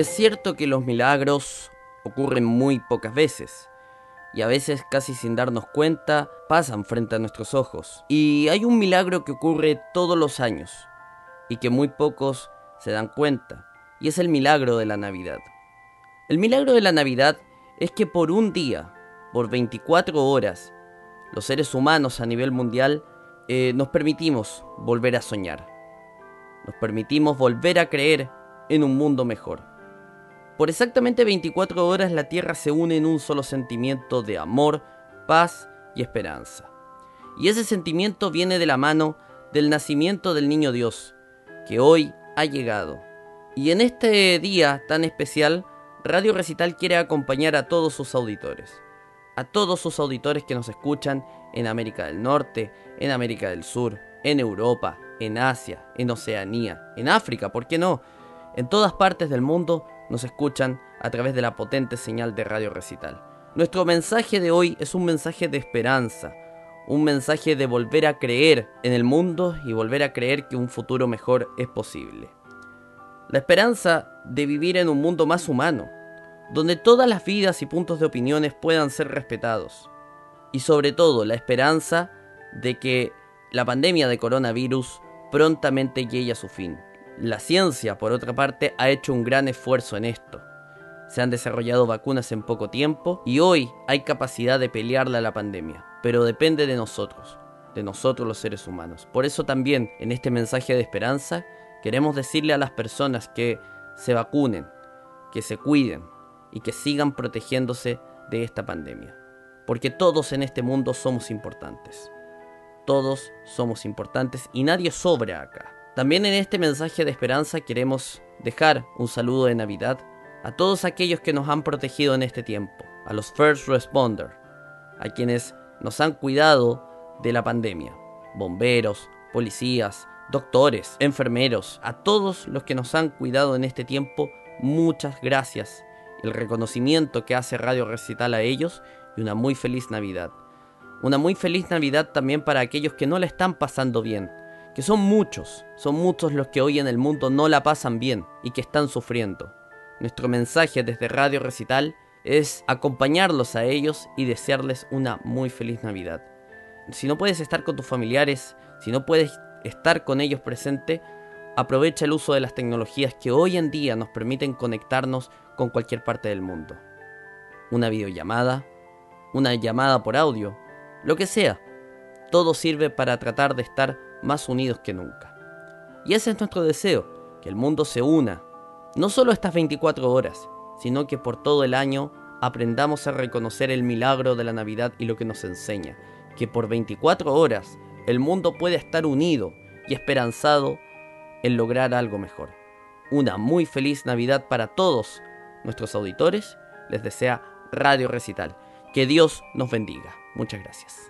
Es cierto que los milagros ocurren muy pocas veces y a veces casi sin darnos cuenta pasan frente a nuestros ojos. Y hay un milagro que ocurre todos los años y que muy pocos se dan cuenta y es el milagro de la Navidad. El milagro de la Navidad es que por un día, por 24 horas, los seres humanos a nivel mundial eh, nos permitimos volver a soñar. Nos permitimos volver a creer en un mundo mejor. Por exactamente 24 horas la Tierra se une en un solo sentimiento de amor, paz y esperanza. Y ese sentimiento viene de la mano del nacimiento del Niño Dios, que hoy ha llegado. Y en este día tan especial, Radio Recital quiere acompañar a todos sus auditores. A todos sus auditores que nos escuchan en América del Norte, en América del Sur, en Europa, en Asia, en Oceanía, en África, ¿por qué no? En todas partes del mundo nos escuchan a través de la potente señal de Radio Recital. Nuestro mensaje de hoy es un mensaje de esperanza, un mensaje de volver a creer en el mundo y volver a creer que un futuro mejor es posible. La esperanza de vivir en un mundo más humano, donde todas las vidas y puntos de opiniones puedan ser respetados. Y sobre todo la esperanza de que la pandemia de coronavirus prontamente llegue a su fin. La ciencia, por otra parte, ha hecho un gran esfuerzo en esto. Se han desarrollado vacunas en poco tiempo y hoy hay capacidad de pelearle a la pandemia, pero depende de nosotros, de nosotros los seres humanos. Por eso también en este mensaje de esperanza queremos decirle a las personas que se vacunen, que se cuiden y que sigan protegiéndose de esta pandemia. Porque todos en este mundo somos importantes. Todos somos importantes y nadie sobra acá. También en este mensaje de esperanza queremos dejar un saludo de Navidad a todos aquellos que nos han protegido en este tiempo, a los first responders, a quienes nos han cuidado de la pandemia, bomberos, policías, doctores, enfermeros, a todos los que nos han cuidado en este tiempo, muchas gracias. El reconocimiento que hace Radio Recital a ellos y una muy feliz Navidad. Una muy feliz Navidad también para aquellos que no la están pasando bien, que son muchos, son muchos los que hoy en el mundo no la pasan bien y que están sufriendo. Nuestro mensaje desde Radio Recital es acompañarlos a ellos y desearles una muy feliz Navidad. Si no puedes estar con tus familiares, si no puedes estar con ellos presente, aprovecha el uso de las tecnologías que hoy en día nos permiten conectarnos con cualquier parte del mundo. Una videollamada, una llamada por audio, lo que sea. Todo sirve para tratar de estar más unidos que nunca. Y ese es nuestro deseo, que el mundo se una, no solo estas 24 horas, sino que por todo el año aprendamos a reconocer el milagro de la Navidad y lo que nos enseña, que por 24 horas el mundo puede estar unido y esperanzado en lograr algo mejor. Una muy feliz Navidad para todos nuestros auditores, les desea Radio Recital. Que Dios nos bendiga. Muchas gracias.